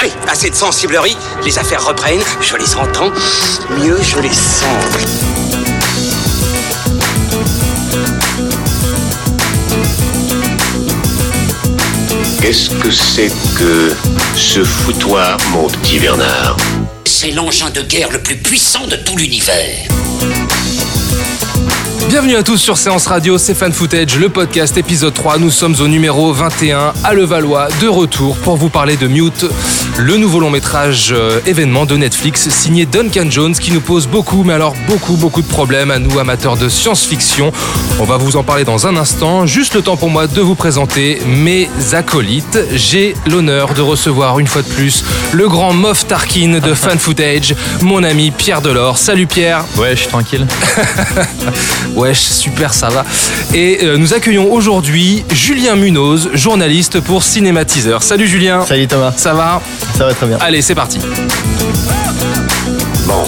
Allez, assez de sensiblerie, les affaires reprennent, je les entends, mieux je les sens. Qu'est-ce que c'est que ce foutoir, mon petit Bernard C'est l'engin de guerre le plus puissant de tout l'univers. Bienvenue à tous sur Séance Radio, c'est Fan Footage, le podcast épisode 3. Nous sommes au numéro 21 à Levallois, de retour pour vous parler de Mute, le nouveau long métrage euh, événement de Netflix signé Duncan Jones qui nous pose beaucoup, mais alors beaucoup, beaucoup de problèmes à nous amateurs de science-fiction. On va vous en parler dans un instant. Juste le temps pour moi de vous présenter mes acolytes. J'ai l'honneur de recevoir une fois de plus le grand Moff Tarkin de Fan Footage, mon ami Pierre Delors. Salut Pierre. Ouais, je suis tranquille. Wesh, super, ça va. Et euh, nous accueillons aujourd'hui Julien Munoz, journaliste pour Cinématiseur. Salut Julien. Salut Thomas, Ça va? Ça va très bien. Allez, c'est parti. Bon,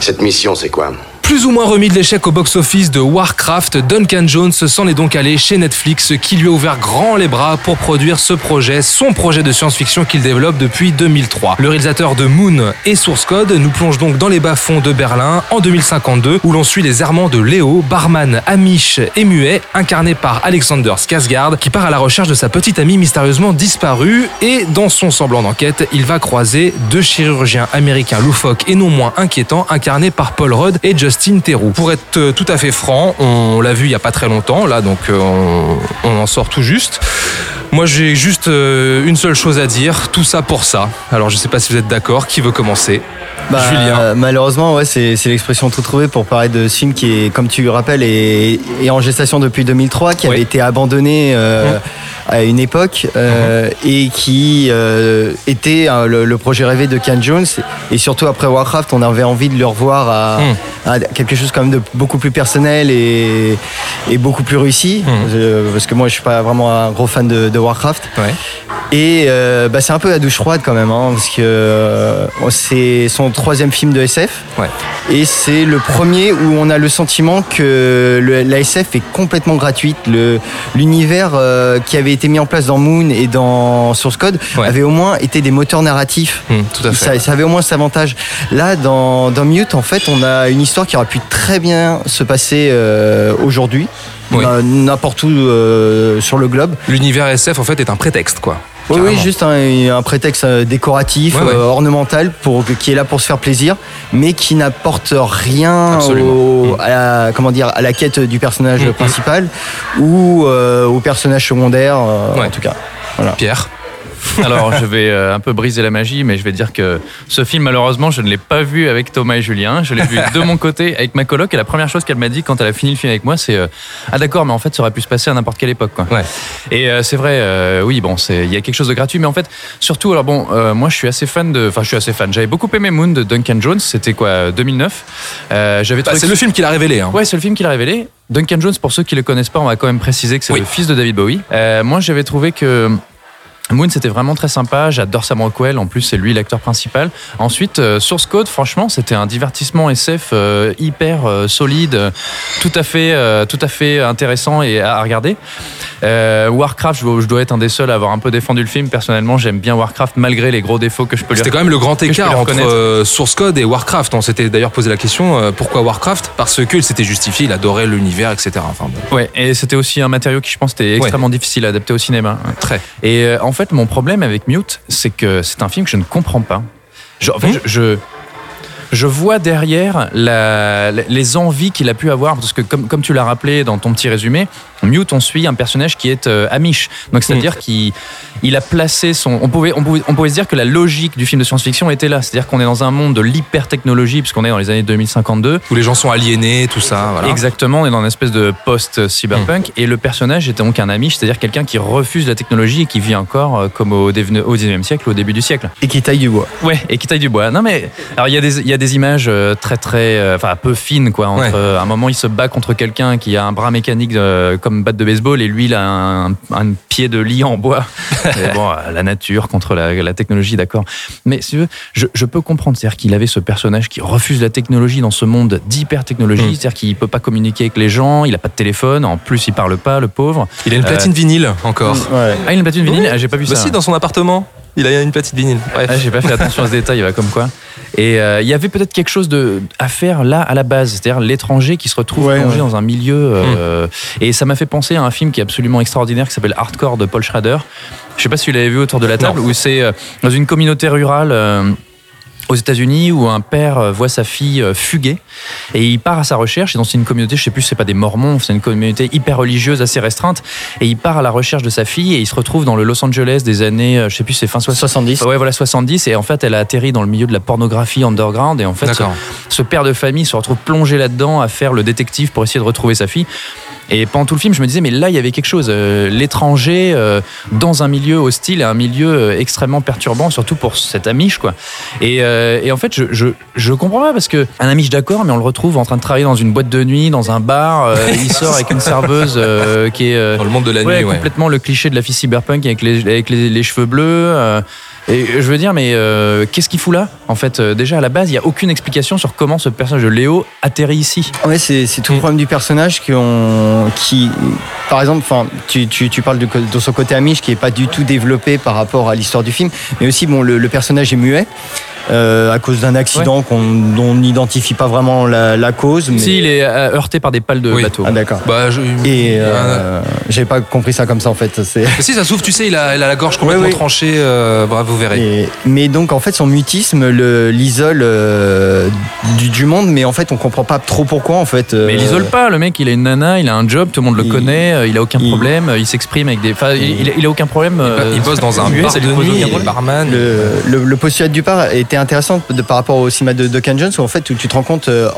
cette mission, c'est quoi? Plus ou moins remis de l'échec au box-office de Warcraft, Duncan Jones s'en est donc allé chez Netflix qui lui a ouvert grand les bras pour produire ce projet, son projet de science-fiction qu'il développe depuis 2003. Le réalisateur de Moon et Source Code nous plonge donc dans les bas-fonds de Berlin en 2052 où l'on suit les errements de Léo, barman amiche et muet, incarné par Alexander Skarsgård qui part à la recherche de sa petite amie mystérieusement disparue et dans son semblant d'enquête, il va croiser deux chirurgiens américains loufoques et non moins inquiétants incarnés par Paul Rudd et Justin Theroux. Pour être euh, tout à fait franc, on l'a vu il y a pas très longtemps là donc euh, on, on en sort tout juste. Moi j'ai juste euh, une seule chose à dire, tout ça pour ça. Alors je sais pas si vous êtes d'accord, qui veut commencer? Bah, Julien. malheureusement, ouais, c'est l'expression tout trouvée pour parler de ce film qui est, comme tu le rappelles, est, est en gestation depuis 2003, qui Oui. avait été abandonné euh, à une époque euh, et qui euh, était le, le projet rêvé de Ken Jones. Et surtout après Warcraft, on avait envie de le revoir à, à quelque chose quand même de beaucoup plus personnel et, et beaucoup plus réussi. Euh, parce que moi, je suis pas vraiment un gros fan de, de Warcraft. Ouais. Et euh, bah, c'est un peu la douche froide quand même, hein, parce que euh, c'est son troisième film de SF. Ouais. Et c'est le premier où on a le sentiment que le- la SF est complètement gratuite. Le- L'univers euh, qui avait été mis en place dans Moon et dans Source Code Ouais. avait au moins été des moteurs narratifs. Hmm, tout à fait. Ça, ça avait au moins cet avantage. Là, dans, dans Mute, en fait, on a une histoire qui aurait pu très bien se passer euh, aujourd'hui, Oui. euh, n'importe où euh, sur le globe. L'univers SF en fait est un prétexte quoi. Oui, juste un, un prétexte décoratif, Ouais, ouais. ornemental, pour, qui est là pour se faire plaisir, mais qui n'apporte rien au- à, la, comment dire, à la quête du personnage Mhm. principal ou au personnage secondaire, Ouais. en tout cas. Pierre. Alors, je vais euh, un peu briser la magie, mais je vais dire que ce film, malheureusement, je ne l'ai pas vu avec Thomas et Julien. Je l'ai vu de mon côté avec ma coloc. Et la première chose qu'elle m'a dit quand elle a fini le film avec moi, c'est euh, Ah, d'accord, mais en fait, ça aurait pu se passer à n'importe quelle époque. Quoi. Ouais. Et euh, c'est vrai, euh, oui, bon, il y a quelque chose de gratuit, mais en fait, surtout, alors bon, euh, moi, je suis assez fan de. Enfin, je suis assez fan. J'avais beaucoup aimé Moon de Duncan Jones. C'était quoi, euh, 2009 euh, J'avais Bah, trouvé c'est le film qui l'a révélé. Hein. Ouais, c'est le film qui l'a révélé. Duncan Jones, pour ceux qui le connaissent pas, on va quand même préciser que c'est Oui. le fils de David Bowie. Euh, moi, j'avais trouvé que Moon, c'était vraiment très sympa. J'adore Sam Rockwell. En plus, c'est lui l'acteur principal. Ensuite, euh, Source Code, franchement, c'était un divertissement SF euh, hyper euh, solide, tout à fait, tout à fait intéressant et à, à regarder. Warcraft, je, dois- je dois être un des seuls à avoir un peu défendu le film. Personnellement, j'aime bien Warcraft malgré les gros défauts que je peux C'était quand même le grand écart entre Source Code et Warcraft. On s'était d'ailleurs posé la question pourquoi Warcraft? Parce qu'il s'était justifié, il adorait l'univers, etc. Enfin, bon, Ouais, et c'était aussi un matériau qui, je pense, était extrêmement difficile à adapter au cinéma. très. Et en fait, mon problème avec Mute, c'est que c'est un film que je ne comprends pas. Je, en fait, je, je, je vois derrière la, les envies qu'il a pu avoir, parce que comme, comme tu l'as rappelé dans ton petit résumé, Mute, on suit un personnage qui est euh, Amish. Donc, c'est-à-dire qu'il il a placé son. On pouvait, on, pouvait, on pouvait se dire que la logique du film de science-fiction était là. C'est-à-dire qu'on est dans un monde de l'hyper-technologie, puisqu'on est dans les années 2052. Où les gens sont aliénés, tout ça. Voilà. Exactement, on est dans une espèce de post-cyberpunk et le personnage était donc un Amish, c'est-à-dire quelqu'un qui refuse la technologie et qui vit encore euh, comme au, au 19e siècle, au début du siècle. Et qui taille du bois. Ouais, et qui taille du bois. Non mais, alors il y, a des- il y a des images euh, très très, euh, enfin peu fines quoi. Entre, Ouais. euh, à un moment il se bat contre quelqu'un qui a un bras mécanique euh, comme batte de baseball et lui il a un, un pied de lit en bois. Et bon, euh, la nature contre la, la technologie, d'accord. Mais si tu veux, je, je peux comprendre, c'est-à-dire qu'il avait ce personnage qui refuse la technologie dans ce monde d'hyper technologie, Mm. c'est-à-dire qu'il peut pas communiquer avec les gens, il a pas de téléphone, en plus il parle pas, le pauvre. Il a une platine vinyle encore. Ouais. Ah, il a une platine vinyle, ah, j'ai pas vu Bah ça. si, dans son appartement. Il a une petite vinyle. Bref. Ah, J'ai pas fait attention à ce détail, comme quoi. Et euh, il y avait peut-être quelque chose de, à faire là à la base, c'est-à-dire l'étranger qui se retrouve Ouais, plongé ouais. dans un milieu. euh, Et ça m'a fait penser à un film qui est absolument extraordinaire qui s'appelle Hardcore de Paul Schrader. Je sais pas si vous l'avez vu autour de la table, où c'est euh, dans une communauté rurale. Aux États-Unis où un père euh, voit sa fille euh, fuguer et il part à sa recherche et dans une communauté je sais plus c'est pas des mormons c'est une communauté hyper religieuse assez restreinte et il part à la recherche de sa fille et il se retrouve dans le Los Angeles des années euh, je sais plus c'est fin 60 70. Ouais, voilà, 70. Et en fait, elle a atterri dans le milieu de la pornographie underground. Et en fait, ce père de famille se retrouve plongé là-dedans à faire le détective pour essayer de retrouver sa fille. Et pendant tout le film, je me disais, mais là, il y avait quelque chose. Euh, L'étranger euh, dans un milieu hostile, un milieu euh, extrêmement perturbant, surtout pour cet Amish, quoi. Et, euh, et en fait, je, je, je comprends pas parce que un Amish, d'accord, mais on le retrouve en train de travailler dans une boîte de nuit, dans un bar. euh, il sort avec une serveuse euh, qui est. euh, Dans le monde de la Ouais, nuit, ouais. complètement le cliché de la fille cyberpunk avec les, avec les, les cheveux bleus. Et je veux dire, mais euh, qu'est-ce qu'il fout là En fait, euh, déjà à la base, il n'y a aucune explication sur comment ce personnage de Léo atterrit ici. Ouais, c'est tout le problème du personnage qui, par exemple, tu, tu, parles de, son côté amiche qui est pas du tout développé par rapport à l'histoire du film, mais aussi bon, le personnage est muet. Euh, à cause d'un accident qu'on dont on n'identifie pas vraiment la, la cause. Mais... Si, il est euh, heurté par des pales de Oui. bateau. Ah d'accord. Bah, je- Et euh, euh, j'avais pas compris ça comme ça en fait. C'est- si ça s'ouvre, tu sais, il a, il a la gorge complètement tranchée. euh, bref, vous verrez. Et- mais donc en fait son mutisme le- l'isole euh, du, du monde, mais en fait on comprend pas trop pourquoi en fait. euh, Mais il isole pas, le mec, il a une nana, il a un job, tout le monde le il- connaît, il a aucun il- problème, il s'exprime avec des. Enfin, il, il a aucun problème. euh, il bosse dans un bar de nuit, est barman. Le, le, le postulat du part était intéressant de, par rapport au cinéma de Duncan Jones où en fait où tu te rends compte euh,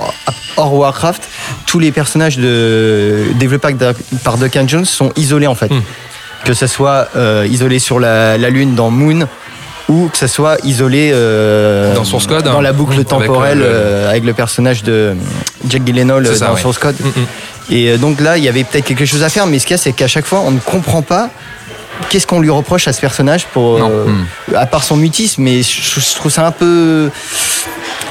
hors Warcraft tous les personnages de, développés par, Duncan Jones sont isolés en fait Hmm. que ce soit euh, isolé sur la, la lune dans Moon ou que ce soit isolé euh, Dans Source Code, dans hein. la boucle temporelle le- euh, avec le personnage de Jack Gyllenhaal ça, dans ouais. Source Code Mm, mm. et donc là il y avait peut-être quelque chose à faire mais ce qu'il y a c'est qu'à chaque fois on ne comprend pas qu'est-ce qu'on lui reproche à ce personnage pour Non. euh, Hmm. à part son mutisme mais je, je trouve ça un peu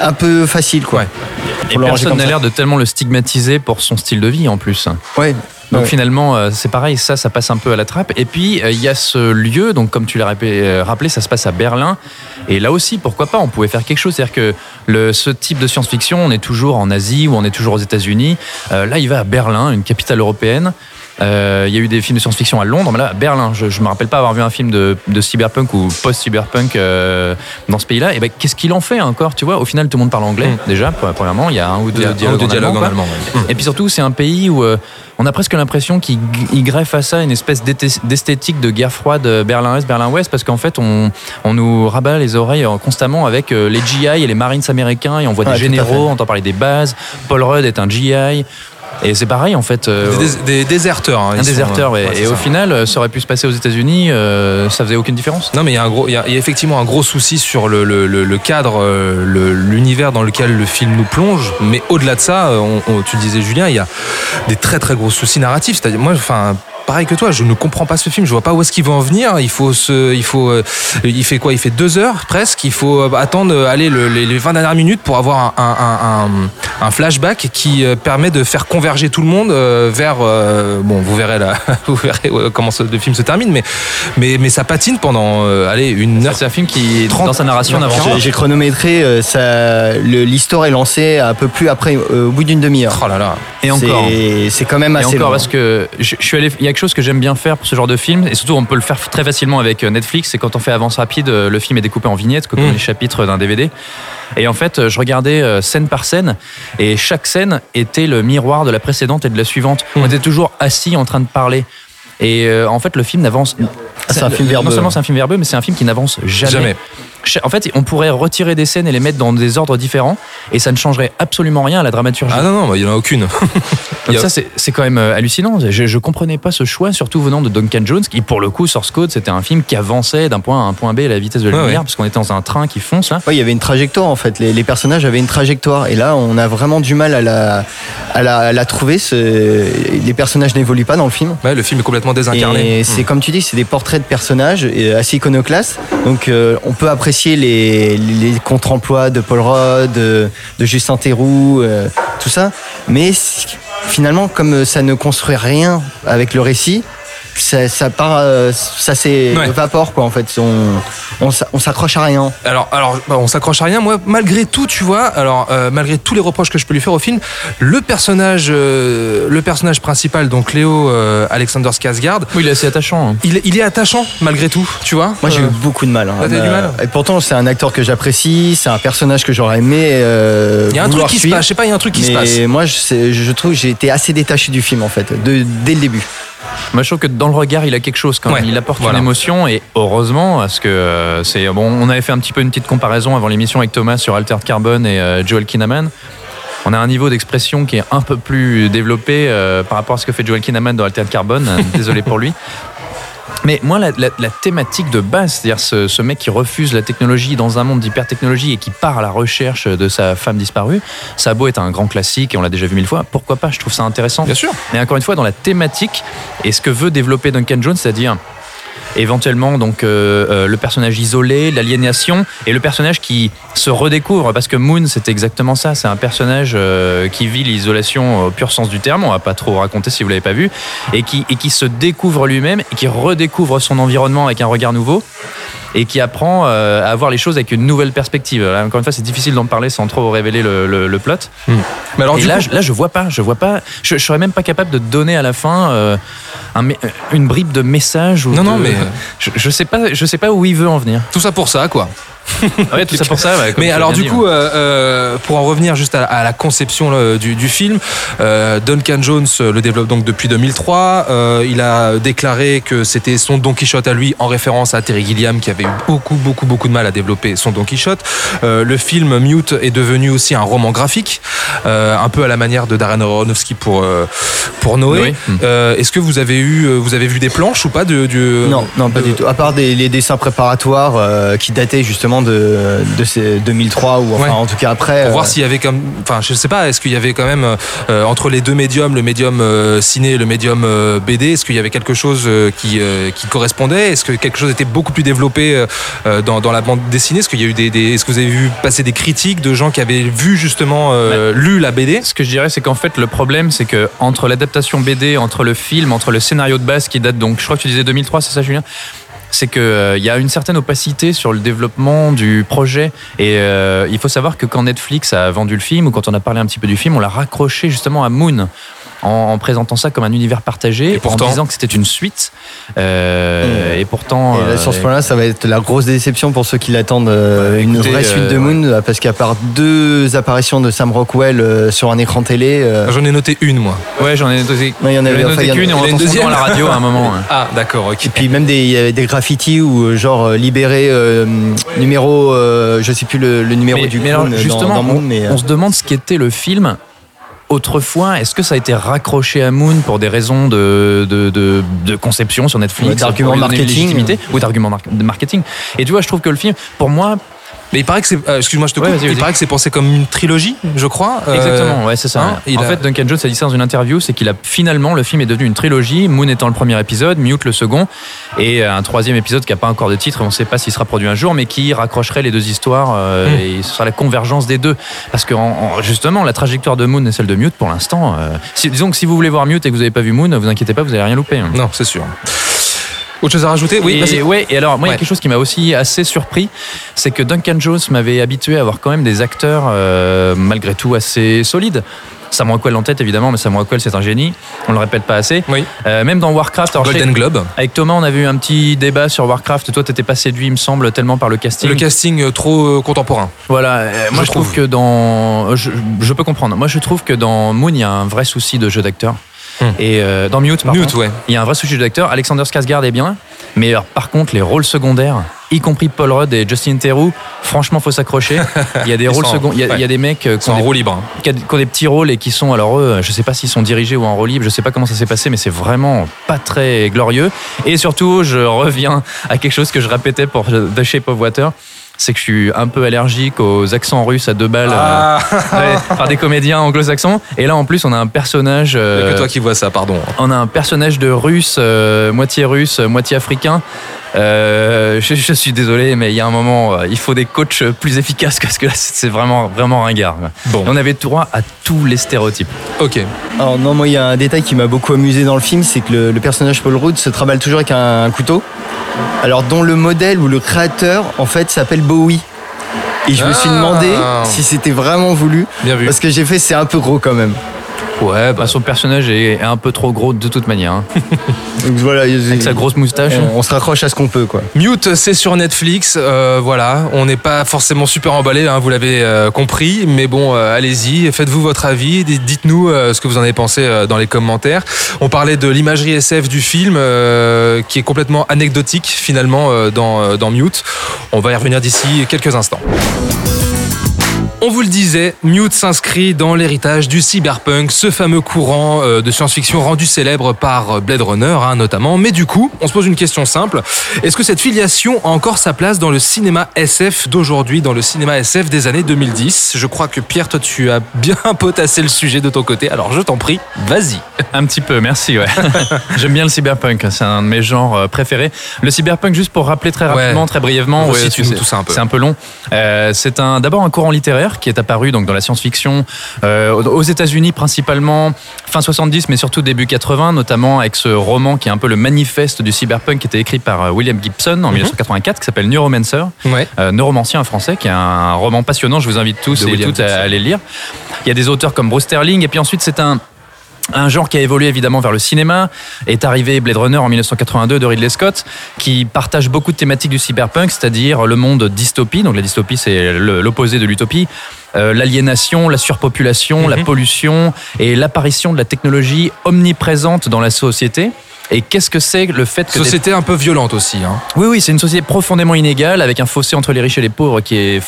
un peu facile quoi Ouais. Et personne n'a l'air de tellement le stigmatiser pour son style de vie en plus. ouais Donc Ouais. finalement, euh, c'est pareil, ça, ça passe un peu à la trappe. Et puis, euh, il y a ce lieu, donc comme tu l'as rappelé, euh, rappelé, ça se passe à Berlin. Et là aussi, pourquoi pas, on pouvait faire quelque chose. C'est-à-dire que le, ce type de science-fiction, on est toujours en Asie ou on est toujours aux États-Unis. Euh, là, il va à Berlin, une capitale européenne. Euh, Il y a eu des films de science-fiction à Londres, mais là, à Berlin, je ne me rappelle pas avoir vu un film de, de cyberpunk ou post-cyberpunk euh, dans ce pays-là. Et ben, qu'est-ce qu'il en fait encore Tu vois, au final, tout le monde parle anglais, Mm. déjà, premièrement. Il y a un ou deux dialogues en allemand, en quoi. allemand. ouais. Et puis surtout, c'est un pays où euh, on a presque l'impression qu'il il greffe à ça une espèce d'esthétique de guerre froide euh, Berlin-Est, Berlin-Ouest, parce qu'en fait, on, on nous rabat les oreilles euh, constamment avec les GI et les Marines américains, et on voit des généraux, on entend parler des bases. Paul Rudd est un GI. Et c'est pareil, en fait. euh, Des, déserteurs. hein, un sont, déserteur, euh, ouais. ouais, c'est et au final, euh, ça aurait pu se passer aux États-Unis, euh, ça faisait aucune différence. Non, mais il y a un gros, il y a, il y a effectivement un gros souci sur le, le- le- le cadre, le- l'univers dans lequel le film nous plonge. Mais au-delà de ça, on- on- tu le disais Julien, il y a des très très gros soucis narratifs. C'est-à-dire, moi, enfin. Pareil que toi, je ne comprends pas ce film. Je vois pas où est-ce qu'il va en venir. Il faut se, il faut, euh, il fait quoi? Il fait deux heures presque. Il faut euh, attendre, euh, aller le- les, les 20 dernières minutes pour avoir un, un- un- un flashback qui permet de faire converger tout le monde euh, vers. euh, bon, vous verrez là, vous verrez comment ce- le film se termine, mais mais mais ça patine pendant, euh, allez, une heure C'est un film qui, 30, dans sa narration, J'ai- chronométré euh, ça l'histoire est lancée un peu plus après euh, au bout d'une demi-heure Oh là là. Et encore. C'est- c'est quand même Et assez encore long. parce que je, je suis allé, il y a quelque chose que j'aime bien faire pour ce genre de film, et surtout on peut le faire très facilement avec euh, Netflix, c'est quand on fait avance rapide, euh, le film est découpé en vignettes, comme Mm. les chapitres d'un DVD. Et en fait, euh, je regardais scène par scène, et chaque scène était le miroir de la précédente et de la suivante. On Mm. était toujours assis en train de parler. Et euh, en fait, le film n'avance. c'est un film Non verbeux. seulement c'est un film verbeux, mais c'est un film qui n'avance jamais. Jamais. En fait, on pourrait retirer des scènes et les mettre dans des ordres différents, et ça ne changerait absolument rien à la dramaturgie. Ah non, non, bah, il n'y en a aucune. Donc a- ça, c'est c'est quand même euh, hallucinant. Je, je comprenais pas ce choix, surtout venant de Duncan Jones, qui pour le coup, Source Code, c'était un film qui avançait d'un point A à un point B à la vitesse de la Ouais, lumière, ouais. parce qu'on était dans un train qui fonce là. Ouais, il y avait une trajectoire en fait. Les, les personnages avaient une trajectoire. Et là, on a vraiment du mal à la, à la, à la trouver. Les personnages n'évoluent pas dans le film. Ouais, le film est complètement désincarné. Et c'est comme tu dis, c'est des portraits de personnages assez iconoclastes. Donc euh, on peut apprécier les, les contre-emplois de Paul Rudd, de, de Justin Theroux, euh, tout ça. Mais finalement, comme ça ne construit rien avec le récit, ça, ça part, euh, ça s'évapore quoi en fait. On, on, s'a- on s'accroche à rien. Alors, alors bah, on s'accroche à rien. Moi, malgré tout, tu vois, alors euh, malgré tous les reproches que je peux lui faire au film, le personnage, euh, le personnage principal, donc Léo euh, Alexander Skarsgård, Oui, il est assez attachant. hein. il, il est attachant malgré tout, tu vois. Moi j'ai eu beaucoup de mal. hein. t'as eu du mal Et pourtant c'est un acteur que j'apprécie, c'est un personnage que j'aurais aimé. euh, Il y a un truc qui se passe. Je sais pas, il y a un truc qui se passe. moi je, je trouve que j'ai été assez détaché du film en fait, de, dès le début. Moi, je trouve que dans le regard, il a quelque chose quand même. Ouais, il apporte voilà. une émotion et heureusement, parce que euh, c'est bon. On avait fait un petit peu une petite comparaison avant l'émission avec Thomas sur Altered Carbon et euh, Joel Kinnaman. On a un niveau d'expression qui est un peu plus développé euh, par rapport à ce que fait Joel Kinnaman dans Altered Carbon. Désolé pour lui. Mais moi, la, la- la thématique de base, c'est-à-dire ce, ce mec qui refuse la technologie dans un monde d'hypertechnologie et qui part à la recherche de sa femme disparue, ça a beau être un grand classique et on l'a déjà vu mille fois, pourquoi pas? Je trouve ça intéressant. Bien sûr. Mais encore une fois, dans la thématique et ce que veut développer Duncan Jones, c'est-à-dire éventuellement donc euh, euh, le personnage isolé, l'aliénation et le personnage qui se redécouvre parce que Moon c'est exactement ça, c'est un personnage euh, qui vit l'isolation au pur sens du terme, on va pas trop raconter si vous l'avez pas vu et qui et qui se découvre lui-même et qui redécouvre son environnement avec un regard nouveau et qui apprend euh, à voir les choses avec une nouvelle perspective. Là, encore une fois, c'est difficile d'en parler sans trop révéler le, le- le plot. Mais alors, Et là, coup- je, là, je vois pas, je vois pas, je, je serais même pas capable de donner à la fin euh, un une bribe de message. Ou Non, de- non, mais- je, je sais pas, je sais pas où il veut en venir. tout ça pour ça, quoi. Ouais, tout ça pour ça. ouais, Mais alors du dit, coup, ouais. euh, euh, pour en revenir juste à, à la conception là, du, du film, euh, Duncan Jones le développe donc depuis 2003. Euh, il a déclaré que c'était son Don Quichotte à lui en référence à Terry Gilliam qui avait eu beaucoup beaucoup beaucoup de mal à développer son Don Quichotte. Euh, le film Mute est devenu aussi un roman graphique, euh, un peu à la manière de Darren Aronofsky pour euh, pour Noé. Hmm. Euh, Est-ce que vous avez eu vous avez vu des planches ou pas de, du Non, non, pas de- du tout. À part des, les dessins préparatoires euh, qui dataient justement de, de ces 2003 ou enfin Ouais. en tout cas après. Pour euh, voir s'il y avait comme, enfin, je sais pas, est-ce qu'il y avait quand même euh, entre les deux médiums, le médium euh, ciné et le médium euh, BD, est-ce qu'il y avait quelque chose euh, qui euh, qui correspondait? Est-ce que quelque chose était beaucoup plus développé euh, euh, dans, dans la bande dessinée? Est-ce qu'il y a eu des, des- est-ce que vous avez vu passer des critiques de gens qui avaient vu justement euh, lu la BD Ce que je dirais, c'est qu'en fait, le problème, c'est que entre l'adaptation BD, entre le film, entre le scénario de base qui date donc, je crois que tu disais 2003, c'est ça, Julien? C'est qu'il il y a une certaine opacité sur le développement du projet. Et euh, il faut savoir que quand Netflix a vendu le film ou quand on a parlé un petit peu du film, on l'a raccroché justement à Moon en, en présentant ça comme un univers partagé, Et pourtant- en disant que c'était une suite. Euh, Et pourtant, Et là, sur ce euh, point-là, ça va être la grosse déception pour ceux qui l'attendent euh, une écoutez, vraie suite euh, de Moon, euh, parce qu'à part deux apparitions de Sam Rockwell euh, sur un écran télé, euh, J'en ai noté une moi. ouais, j'en ai noté, Ouais, il y en avait- noté il y en a- qu'une et il y en on une entend nom à la radio à un moment. ouais. Ah d'accord, ok. et puis même des, il y avait des graffitis ou euh, genre euh, libéré euh, numéro, euh, je sais plus le, le numéro Mais, du mais alors, justement, dans Moon, on, mais, euh, on se demande ce qu'était le film autrefois. Est-ce que ça a été raccroché à Moon pour des raisons de, de, de, de conception sur Netflix une marketing. Ou d'arguments mar- de marketing? Et tu vois, je trouve que le film, pour moi, Mais il paraît que c'est, euh, excuse-moi, je te Ouais, coupe. vas-y, il paraît que c'est pensé comme une trilogie, je crois. Euh, Exactement, ouais, c'est ça. hein, il en a- fait, Duncan Jones a dit ça dans une interview, c'est qu'il a finalement, le film est devenu une trilogie, Moon étant le premier épisode, Mute le second, et un troisième épisode qui n'a pas encore de titre, on ne sait pas s'il sera produit un jour, mais qui raccrocherait les deux histoires, euh, Hmm. et ce sera la convergence des deux. Parce que en- en- justement, la trajectoire de Moon et celle de Mute, pour l'instant, euh, si- disons que si vous voulez voir Mute et que vous n'avez pas vu Moon, vous inquiétez pas, vous n'allez rien louper. hein. Non, c'est sûr. Autre chose à rajouter Oui, et, ouais, et alors, moi, il y a quelque chose qui m'a aussi assez surpris, c'est que Duncan Jones m'avait habitué à avoir quand même des acteurs, euh, malgré tout, assez solides. Sam Rockwell en tête, évidemment, mais Sam Rockwell, c'est un génie. On le répète pas assez. Oui. Euh, même dans Warcraft, alors, Golden Globe. avec Thomas, on avait eu un petit débat sur Warcraft. Toi, t'étais pas séduit, il me semble, tellement par le casting. Le casting euh, trop contemporain. Voilà. euh, moi, Je je trouve trouve. que dans, je, je peux comprendre. Moi, je trouve que dans Moon, il y a un vrai souci de jeu d'acteur. Hmm. Et euh, dans Mute, par Mute, contre, ouais. il y a un vrai jeu d'acteur. Alexander Skarsgård est bien, mais alors, par contre, les rôles secondaires, y compris Paul Rudd et Justin Theroux, franchement, faut s'accrocher. Il y a des rôles sont- secondaires. Il y a- il y, a ouais. des mecs euh, qui C'est ont en des, roue libre. hein. qui ont des petits rôles et qui sont, alors eux, je sais pas s'ils sont dirigés ou en rôle libre, je sais pas comment ça s'est passé, mais c'est vraiment pas très glorieux. Et surtout, je reviens à quelque chose que je répétais pour The Shape of Water. C'est que je suis un peu allergique aux accents russes à deux balles Ah, euh, ouais, par des comédiens anglo-saxons. Et là, en plus, on a un personnage. Euh, que toi qui vois ça, pardon. on a un personnage de russe, euh, moitié russe, moitié africain, Euh, je, je suis désolé, mais il y a un moment, euh, il faut des coachs plus efficaces parce que là, c'est vraiment, vraiment ringard. Bon. Et on avait droit à tous les stéréotypes. Ok. Alors non, moi il y a un détail qui m'a beaucoup amusé dans le film, c'est que le, le personnage Paul Rudd se trimballe toujours avec un, un couteau. Alors dont le modèle ou le créateur en fait s'appelle Bowie. Et je me suis Ah. demandé si c'était vraiment voulu. Bien vu. Parce que j'ai fait c'est un peu gros quand même. Ouais, bah, son personnage est un peu trop gros de toute manière. hein. Donc voilà, Avec sa grosse moustache. on, on se raccroche à ce qu'on peut quoi. Mute, c'est sur Netflix. euh, voilà, on n'est pas forcément super emballé, hein, vous l'avez euh, compris. Mais bon, euh, allez-y, faites-vous votre avis. d- Dites-nous euh, ce que vous en avez pensé euh, dans les commentaires. On parlait de l'imagerie SF du film, euh, qui est complètement anecdotique finalement euh, dans, euh, dans Mute. On va y revenir d'ici quelques instants. On vous le disait, Mute s'inscrit dans l'héritage du cyberpunk, ce fameux courant euh, de science-fiction rendu célèbre par Blade Runner hein, notamment. Mais du coup, on se pose une question simple. Est-ce que cette filiation a encore sa place dans le cinéma SF d'aujourd'hui, dans le cinéma SF des années 2010 Je crois que Pierre, toi tu as bien potassé le sujet de ton côté, alors je t'en prie, vas-y. Un petit peu, merci. Ouais. J'aime bien le cyberpunk, c'est un de mes genres euh, préférés. Le cyberpunk, juste pour rappeler très rapidement, Ouais. très brièvement, peu. C'est un peu long. Euh, c'est un d'abord un courant littéraire qui est apparu donc dans la science-fiction euh, aux États-Unis principalement fin 70, mais surtout début 80, notamment avec ce roman qui est un peu le manifeste du cyberpunk, qui était écrit par euh, William Gibson en 1984, qui s'appelle Neuromancer. Ouais. Euh, Neuromancien en français, qui est un roman passionnant. Je vous invite tous De et William toutes à aller le lire. Il y a des auteurs comme Bruce Sterling, et puis ensuite c'est un un genre qui a évolué évidemment vers le cinéma est arrivé Blade Runner en 1982 de Ridley Scott qui partage beaucoup de thématiques du cyberpunk c'est-à-dire le monde dystopie. Donc la dystopie c'est l'opposé de l'utopie. Euh, l'aliénation la surpopulation la Mhm. pollution et l'apparition de la technologie omniprésente dans la société et qu'est-ce que c'est le fait que des- Société un peu violente aussi. Hein. oui, oui, c'est une société profondément inégale, avec un fossé entre les riches et les pauvres qui est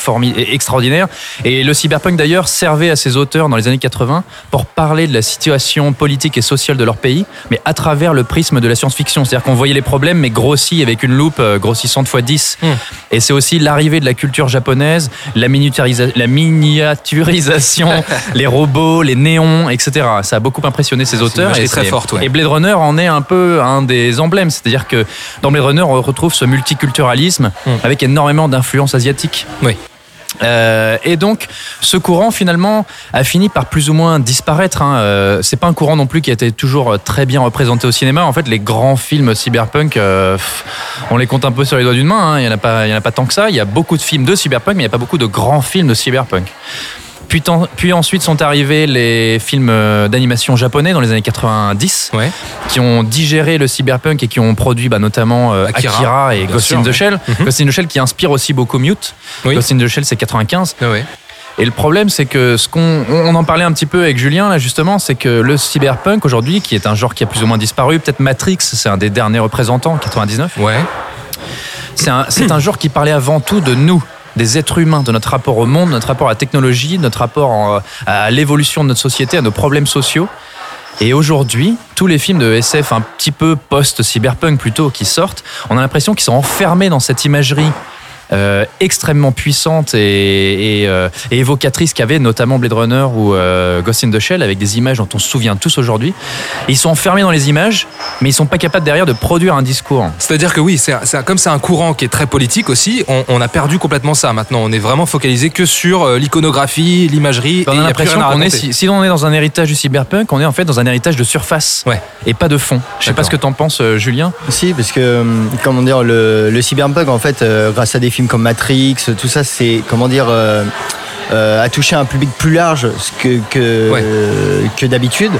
extraordinaire. Et le cyberpunk, d'ailleurs, servait à ses auteurs dans les années 80 pour parler de la situation politique et sociale de leur pays, mais à travers le prisme de la science-fiction. C'est-à-dire qu'on voyait les problèmes, mais grossis avec une loupe euh, grossissante fois 10. Hmm. Et c'est aussi l'arrivée de la culture japonaise, la, la miniaturisation, les robots, les néons, etc. Ça a beaucoup impressionné ces auteurs. imagerie et très forte, ouais. Et Blade Runner en est un peu un des emblèmes. C'est-à-dire que dans Blade Runner, on retrouve ce multiculturalisme Mm. avec énormément d'influences asiatiques. Oui. Euh, et donc, ce courant finalement a fini par plus ou moins disparaître. Hein. Euh, c'est pas un courant non plus qui a été toujours euh, très bien représenté au cinéma. En fait, les grands films cyberpunk, euh, on les compte un peu sur les doigts d'une main. hein. Il y en a pas, il y en a pas tant que ça. Il y a beaucoup de films de cyberpunk, mais il n'y a pas beaucoup de grands films de cyberpunk. Puis, ensuite sont arrivés les films euh, d'animation japonais dans les années 90 Ouais. qui ont digéré le cyberpunk et qui ont produit bah, notamment euh, Akira, Akira, et Ghost sûr, in the. Shell. Mhm. Ghost in the Shell qui inspire aussi beaucoup Mute. Oui. Ghost in the Shell c'est 95. Ah ouais. Et le problème c'est que ce qu'on on en parlait un petit peu avec Julien là justement, c'est que le cyberpunk aujourd'hui qui est un genre qui a plus ou moins disparu, peut-être Matrix, c'est un des derniers représentants 99. Ouais. C'est un, c'est un genre qui parlait avant tout de nous, des êtres humains, de notre rapport au monde, notre rapport à la technologie, notre rapport en- à l'évolution de notre société, à nos problèmes sociaux. Et aujourd'hui, tous les films de SF un petit peu post-cyberpunk plutôt qui sortent, on a l'impression qu'ils sont enfermés dans cette imagerie euh, extrêmement puissante et, et, euh, et évocatrice qu'avait notamment Blade Runner ou euh, Ghost in the Shell avec des images dont on se souvient tous aujourd'hui. Ils sont enfermés dans les images, mais ils sont pas capables derrière de produire un discours. C'est-à-dire que oui, c'est comme c'est un courant qui est très politique aussi, on, on a perdu complètement ça. Maintenant, on est vraiment focalisé que sur euh, l'iconographie, l'imagerie. On et il a l'impression qu'on est, si, si on est dans un héritage du cyberpunk, on est en fait dans un héritage de surface Ouais. et pas de fond. Je sais pas ce que t'en penses, euh, Julien. Si, parce que, comment dire, le, le cyberpunk, en fait, euh, grâce à des films comme Matrix, tout ça, c'est, comment dire, euh, euh, a touché un public plus large que, que, Ouais. euh, que d'habitude.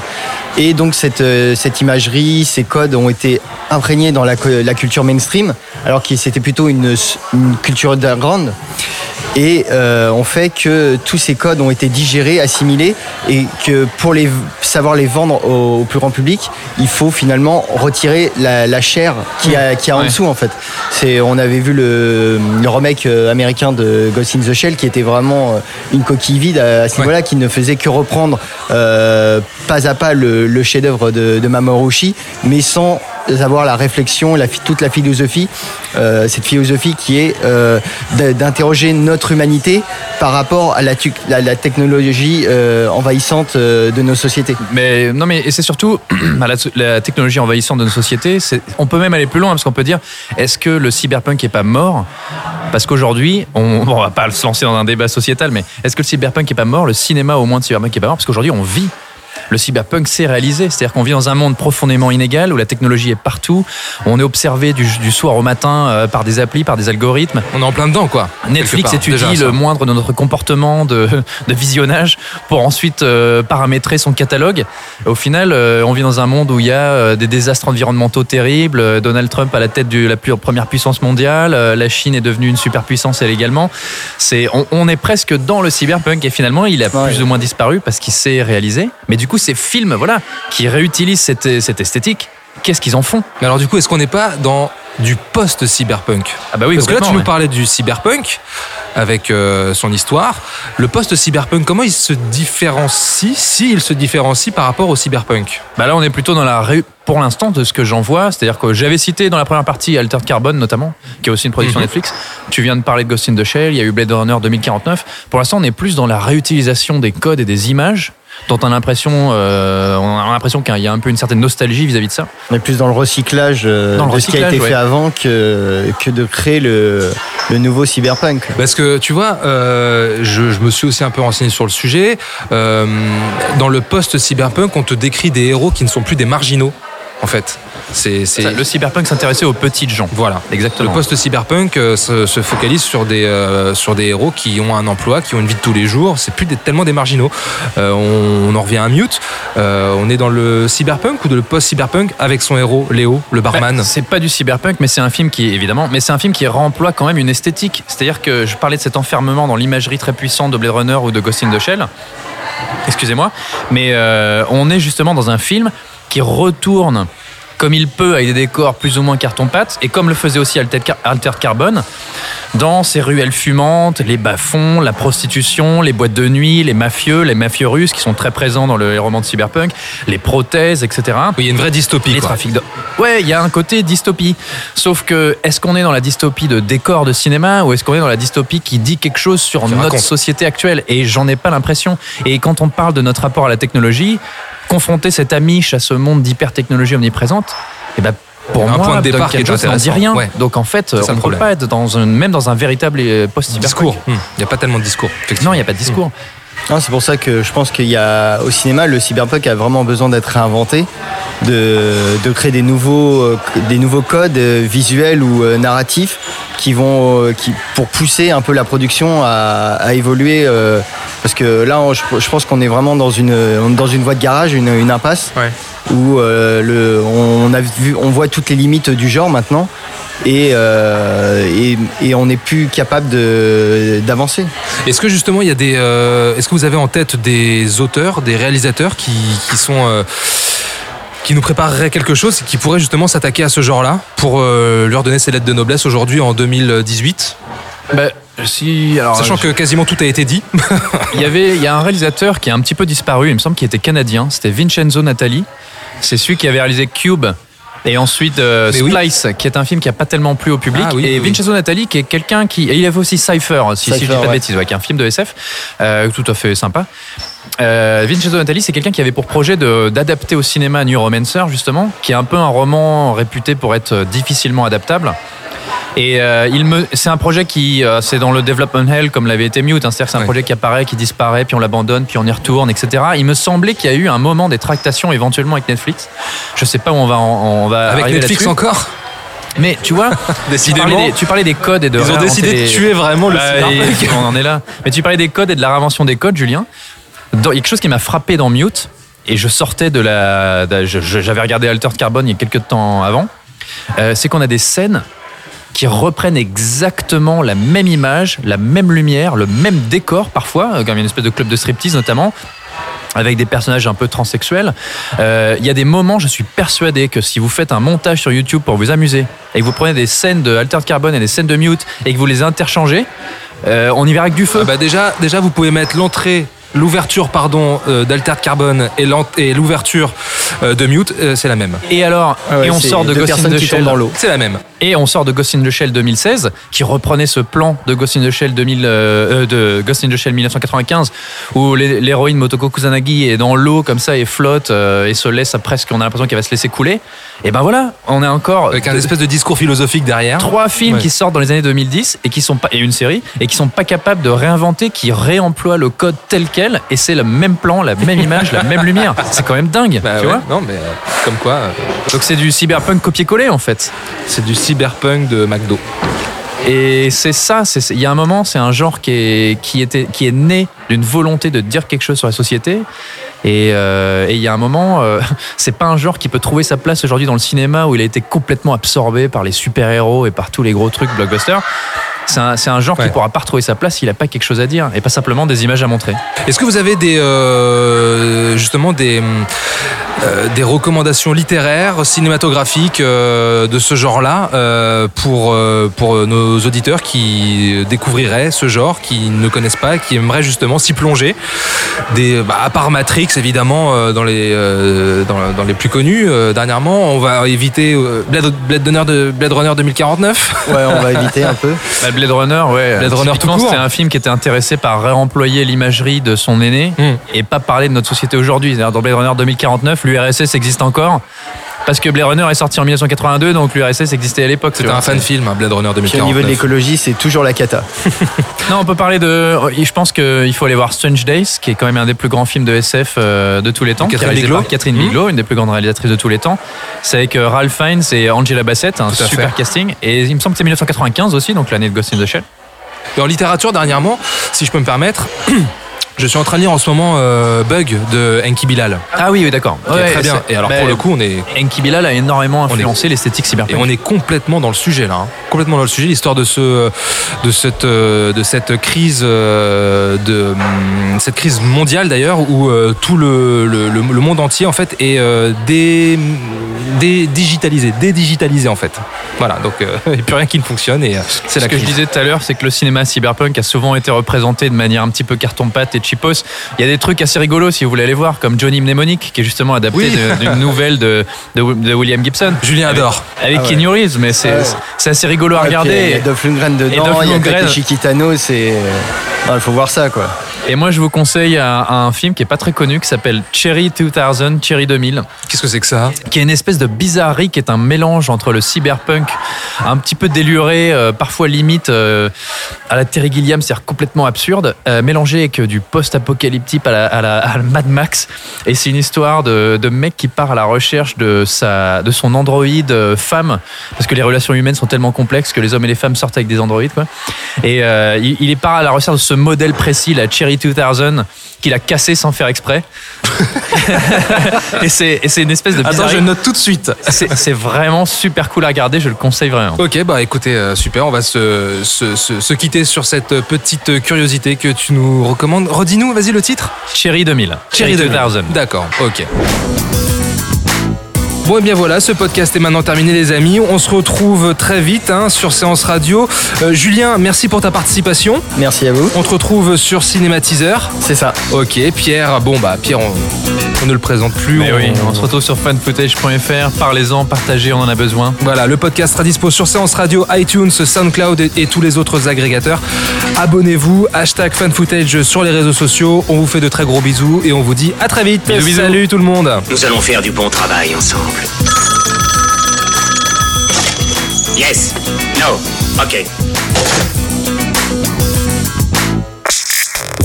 Et donc, cette, euh, cette imagerie, ces codes ont été imprégnés dans la culture mainstream, alors que c'était plutôt une, une culture underground. Et euh, on fait que tous ces codes ont été digérés, assimilés, et que pour les, savoir les vendre au, au plus grand public, il faut finalement retirer la, la chair qui a, qui a en Ouais. dessous en fait. C'est, on avait vu le, le remake euh, américain de Ghost in the Shell qui était vraiment euh, une coquille vide à, à ce Ouais. niveau-là, qui ne faisait que reprendre euh, pas à pas le, chef-d'œuvre de, de Mamoru Oshii, mais sans avoir la réflexion, toute la philosophie, euh, cette philosophie qui est euh, d'interroger notre humanité par rapport à la, technologie euh, envahissante de nos sociétés. Mais non, mais c'est surtout bah, la, technologie envahissante de nos sociétés. On peut même aller plus loin parce qu'on peut dire est-ce que le cyberpunk est pas mort? Parce qu'aujourd'hui, on, bon, on va pas se lancer dans un débat sociétal, mais est-ce que le cyberpunk est pas mort? Le cinéma au moins de cyberpunk est pas mort parce qu'aujourd'hui on vit. Le cyberpunk s'est réalisé, c'est-à-dire qu'on vit dans un monde profondément inégal où la technologie est partout. On est observé du, du soir au matin euh, par des applis, par des algorithmes. On est en plein dedans, quoi. Netflix part, étudie déjà, le moindre de notre comportement de, de visionnage pour ensuite euh, paramétrer son catalogue. Au final, euh, on vit dans un monde où il y a euh, des désastres environnementaux terribles, euh, Donald Trump à la tête de la plus, première puissance mondiale, euh, la Chine est devenue une superpuissance elle également. C'est, on, on est presque dans le cyberpunk et finalement il a Ouais. plus ou moins disparu parce qu'il s'est réalisé. Mais du coup, ces films, voilà, qui réutilisent cette, cette esthétique, qu'est-ce qu'ils en font? Mais alors, du coup, est-ce qu'on n'est pas dans du post-cyberpunk? Ah bah oui, Parce que là, tu nous parlais du cyberpunk avec euh, son histoire. Le post-cyberpunk, comment il se différencie, s'il se différencie par rapport au cyberpunk? Bah là, on est plutôt dans la ré... pour l'instant de ce que j'en vois, c'est-à-dire que j'avais cité dans la première partie Altered Carbon notamment, qui est aussi une production Mhm. Netflix. Tu viens de parler de Ghost in the Shell, il y a eu Blade Runner 2049. Pour l'instant, on est plus dans la réutilisation des codes et des images dont on a l'impression, euh, on a l'impression qu'il y a un peu une certaine nostalgie vis-à-vis de ça. On est plus dans le recyclage euh, Dans le de ce qui a recyclage, été ouais. fait avant que, que de créer le, le nouveau cyberpunk. Parce que tu vois, euh, je, je me suis aussi un peu renseigné sur le sujet. Euh, dans le post-cyberpunk, on te décrit des héros qui ne sont plus des marginaux, en fait. C'est, Le cyberpunk s'intéressait aux petites gens. Voilà. Exactement. Le post-cyberpunk euh, se, se focalise sur des, euh, sur des héros qui ont un emploi, qui ont une vie de tous les jours. C'est plus des- tellement des marginaux. Euh, on, on en revient à Mute. On est dans le cyberpunk ou de le post-cyberpunk avec son héros Léo, le barman? Bah, c'est pas du cyberpunk, mais c'est un film qui, évidemment, mais c'est un film qui remploie quand même une esthétique. C'est-à-dire que je parlais de cet enfermement dans l'imagerie très puissante de Blade Runner ou de Ghost in the Shell. Excusez-moi, mais on est justement dans un film qui retourne comme il peut avec des décors plus ou moins carton-pâte et comme le faisait aussi Altered Car- Altered dans ces ruelles fumantes, les bas-fonds, la prostitution, les boîtes de nuit, les mafieux, les mafieux russes qui sont très présents dans le- les romans de cyberpunk, les prothèses, etc. Oui, il y a une vraie dystopie. Les quoi. trafics de... Ouais, il y a un côté dystopie. Sauf que, est-ce qu'on est dans la dystopie de décor de cinéma ou est-ce qu'on est dans la dystopie qui dit quelque chose sur notre raconte. société actuelle? Et j'en ai pas l'impression. Et quand on parle de notre rapport à la technologie, confronter cette amiche à ce monde d'hyper-technologie omniprésente, et ben pour un moi, point de départ qui n'en dit intéressant. rien. Ouais. Donc en fait, on ne peut problème. pas être dans un, même dans un véritable euh, post-cyberpunk. Discours. Hmm. Il n'y a pas tellement de discours. effectivement. Non, il n'y a pas de discours. Non, c'est pour ça que je pense qu'il y a au cinéma le cyberpunk a vraiment besoin d'être réinventé, de, de créer des nouveaux euh, des nouveaux codes euh, visuels ou narratifs qui vont qui pour pousser un peu la production à, à évoluer euh, parce que là on- je, je pense qu'on est vraiment dans une dans une voie de garage, une, une impasse Ouais. où euh, le, on a vu on voit toutes les limites du genre maintenant. Et, euh, et, et on n'est plus capable d'avancer. Est-ce que justement il y a des, euh, est-ce que vous avez en tête des auteurs, des réalisateurs qui, qui sont euh, qui nous prépareraient quelque chose et qui pourraient justement s'attaquer à ce genre-là pour euh, leur donner ces lettres de noblesse aujourd'hui en 2018 Bah, si, alors, Sachant que quasiment tout a été dit. Il y avait, il y a un réalisateur qui a un petit peu disparu, il me semble qu'il était canadien, c'était Vincenzo Natali. C'est celui qui avait réalisé Cube. Et ensuite euh, oui. Splice, qui est un film qui a pas tellement plu au public. Ah oui, et oui. Vincenzo Natali, qui est quelqu'un qui. Et il avait aussi Cypher, si, si je dis Cypher, pas de ouais. bêtises, ouais, qui est un film de SF, euh, tout à fait sympa. Euh, Vincenzo Natali, c'est quelqu'un qui avait pour projet d'adapter au cinéma New Romancer, justement, qui est un peu un roman réputé pour être difficilement adaptable. Et euh, il me, c'est un projet qui, euh, c'est dans le development hell comme l'avait été Mute, hein, c'est-à-dire c'est un Ouais. projet qui apparaît, qui disparaît, puis on l'abandonne, puis on y retourne, etc. Il me semblait qu'il y a eu un moment des tractations éventuellement avec Netflix. Je sais pas où on va, en- on va Avec Netflix là-dessus. encore? Mais tu vois, tu Décidément. parlais, des, tu parlais des codes et de Ils ont décidé de les- tuer vraiment le Bah, et- on en est là. Mais tu parlais des codes et de la réinvention des codes, Julien. Dans- Il y a quelque chose qui m'a frappé dans Mute, et je sortais de la. de- je- je- J'avais regardé Altered Carbon il y a quelques temps avant. Euh, c'est qu'on a des scènes qui reprennent exactement la même image, la même lumière, le même décor parfois, euh, comme une espèce de club de striptease notamment avec des personnages un peu transsexuels. Euh, Il y a des moments, je suis persuadé que si vous faites un montage sur YouTube pour vous amuser et que vous prenez des scènes de Altered Carbon et des scènes de Mute et que vous les interchangez, euh, on y verra que du feu. Ah bah déjà, déjà, vous pouvez mettre l'entrée l'ouverture pardon euh, d'Altered Carbon et l'ouverture euh, de Mute, euh, c'est la même. Et alors, Ah ouais, et on sort de Ghost in the Shell dans l'eau. C'est la même. Et on sort de Ghost in the Shell 2016, qui reprenait ce plan de Ghost in the Shell 2000, euh, euh, de Ghost in the Shell 1995, où l'hé- l'héroïne Motoko Kusanagi est dans l'eau comme ça et flotte euh, et se laisse à presque, on a l'impression qu'elle va se laisser couler. Et ben voilà, on est encore Avec un de- espèce de discours philosophique derrière. trois films Ouais. qui sortent dans les années 2010 et qui sont pas et une série et qui sont pas capables de réinventer, qui réemploient le code tel quel et c'est le même plan, la même image, la même lumière. C'est quand même dingue, Bah tu ouais, vois. non mais euh, comme quoi, euh, Donc c'est du cyberpunk copier-coller en fait. c'est du cyberpunk de McDo. Et c'est ça, il y a un moment, c'est un genre qui est, qui, était, qui est né d'une volonté de dire quelque chose sur la société. Et euh, il y a un moment, euh, c'est pas un genre qui peut trouver sa place aujourd'hui dans le cinéma où il a été complètement absorbé par les super-héros et par tous les gros trucs blockbusters. C'est un, c'est un genre Ouais. qui pourra pas retrouver sa place s'il a pas quelque chose à dire et pas simplement des images à montrer. Est-ce que vous avez des euh, justement des euh, des recommandations littéraires, cinématographiques euh, de ce genre-là euh, pour euh, pour nos auditeurs qui découvriraient ce genre, qui ne connaissent pas, qui aimeraient justement s'y plonger. Des bah, à part Matrix évidemment euh, dans les euh, dans, dans les plus connus euh, dernièrement, on va éviter euh, Blade, Blade Runner de Blade Runner 2049. Ouais, on va éviter un peu. Bah, Blade Runner, ouais. Blade Runner tout. C'était un film qui était intéressé par réemployer l'imagerie de son aîné Hmm. et pas parler de notre société aujourd'hui. C'est-à-dire, Dans Blade Runner 2049, l'URSS existe encore. Parce que Blade Runner est sorti en 1982, donc l'URSS existait à l'époque. C'était un fan film, Blade Runner Puis 2049. au niveau de l'écologie, c'est toujours la cata. Non, on peut parler de. Je pense qu'il faut aller voir Strange Days, qui est quand même un des plus grands films de SF euh, de tous les temps. Catherine réalisé Bigelow. par Catherine. Bigelow, une des plus grandes réalisatrices de tous les temps. C'est avec euh, Ralph Fiennes et Angela Bassett, un super casting. Et il me semble que c'est 1995 aussi, donc l'année de Ghost in the Shell. Et en littérature, dernièrement, si je peux me permettre, je suis en train de lire en ce moment euh, Bug de Enki Bilal. Ah oui, oui, d'accord. qui est Ouais, très bien. c'est- Et alors, bah, pour le coup, on est, Enki Bilal a énormément est- influencé l'esthétique et cyberpunk. on est complètement dans le sujet là. hein. Complètement dans le sujet, l'histoire de ce, de cette, euh, de cette crise, euh, de hum, cette crise mondiale d'ailleurs, où euh, tout le, le, le- le monde entier en fait est euh, dé, dé- digitalisé, dédigitalisé en fait. Voilà, donc euh, il n'y a plus rien qui ne fonctionne et euh, c'est Ce la que je crise. disais tout à l'heure, c'est que le cinéma cyberpunk a souvent été représenté de manière un petit peu carton-pâte et Il y a des trucs assez rigolos si vous voulez aller voir, comme Johnny Mnemonic, qui est justement adapté Oui. d'une nouvelle de, de, de William Gibson. Julien adore. Avec Ah ouais. Keanu Reeves, mais c'est Ouais. c'est assez rigolo à Ouais, puis Il y regarder. a Dolph Lundgren dedans, il y a. Takeshi Kitano, c'est. Il faut voir ça, quoi. Et moi, je vous conseille un, un film qui est pas très connu, qui s'appelle Cherry 2000, Cherry 2000. Qu'est-ce que c'est que ça qui est une espèce de bizarrerie qui est un mélange entre le cyberpunk un petit peu déluré, euh, parfois limite euh, à la Terry Gilliam, c'est-à-dire complètement absurde, euh, mélangé avec du post-apocalyptique à la, à, la, à la Mad Max. Et c'est une histoire de, de mec qui part à la recherche de, sa, de son androïde euh, femme, parce que les relations humaines sont tellement complexes que les hommes et les femmes sortent avec des androïdes. Quoi. Et euh, il, il est part à la recherche de ce modèle précis, la Cherry 2000, qu'il a cassé sans faire exprès. et c'est et c'est une espèce de Attends, je note tout de suite. C'est c'est vraiment super cool à regarder, je le conseille vraiment. Ok, bah écoutez, euh, super, on va se, se, se- se quitter sur cette petite curiosité que tu nous recommandes. Redis-nous, vas-y le titre Cherry 2000. Cherry 2000. D'accord, ok. Bon et bien voilà, ce podcast est maintenant terminé les amis. On se retrouve très vite hein, sur Séance Radio. Euh, Julien, merci pour ta participation. Merci à vous. On te retrouve sur Cinématiseur. C'est ça. Ok, Pierre, bon bah Pierre, on, on ne le présente plus. Mais oui, on se retrouve sur fanfootage.fr, parlez-en, partagez, on en a besoin. Voilà, le podcast sera dispo sur Séance Radio, iTunes, SoundCloud et, et tous les autres agrégateurs. Abonnez-vous, hashtag fanfootage sur les réseaux sociaux. On vous fait de très gros bisous et on vous dit à très vite. Salut tout le monde. Nous allons faire du bon travail ensemble. Yes. No. Ok.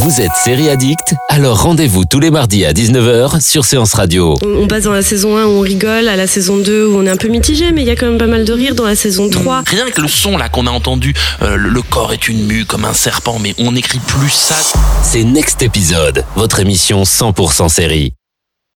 Vous êtes série addict? Alors rendez-vous tous les mardis à 19h sur Séance Radio. On on passe dans la saison 1 où on rigole, à la saison 2 où on est un peu mitigé, mais il y a quand même pas mal de rire dans la saison 3. Rien que le son là qu'on a entendu, euh, le, corps est une mue comme un serpent, mais on n'écrit plus ça. C'est Next Épisode, votre émission 100% série.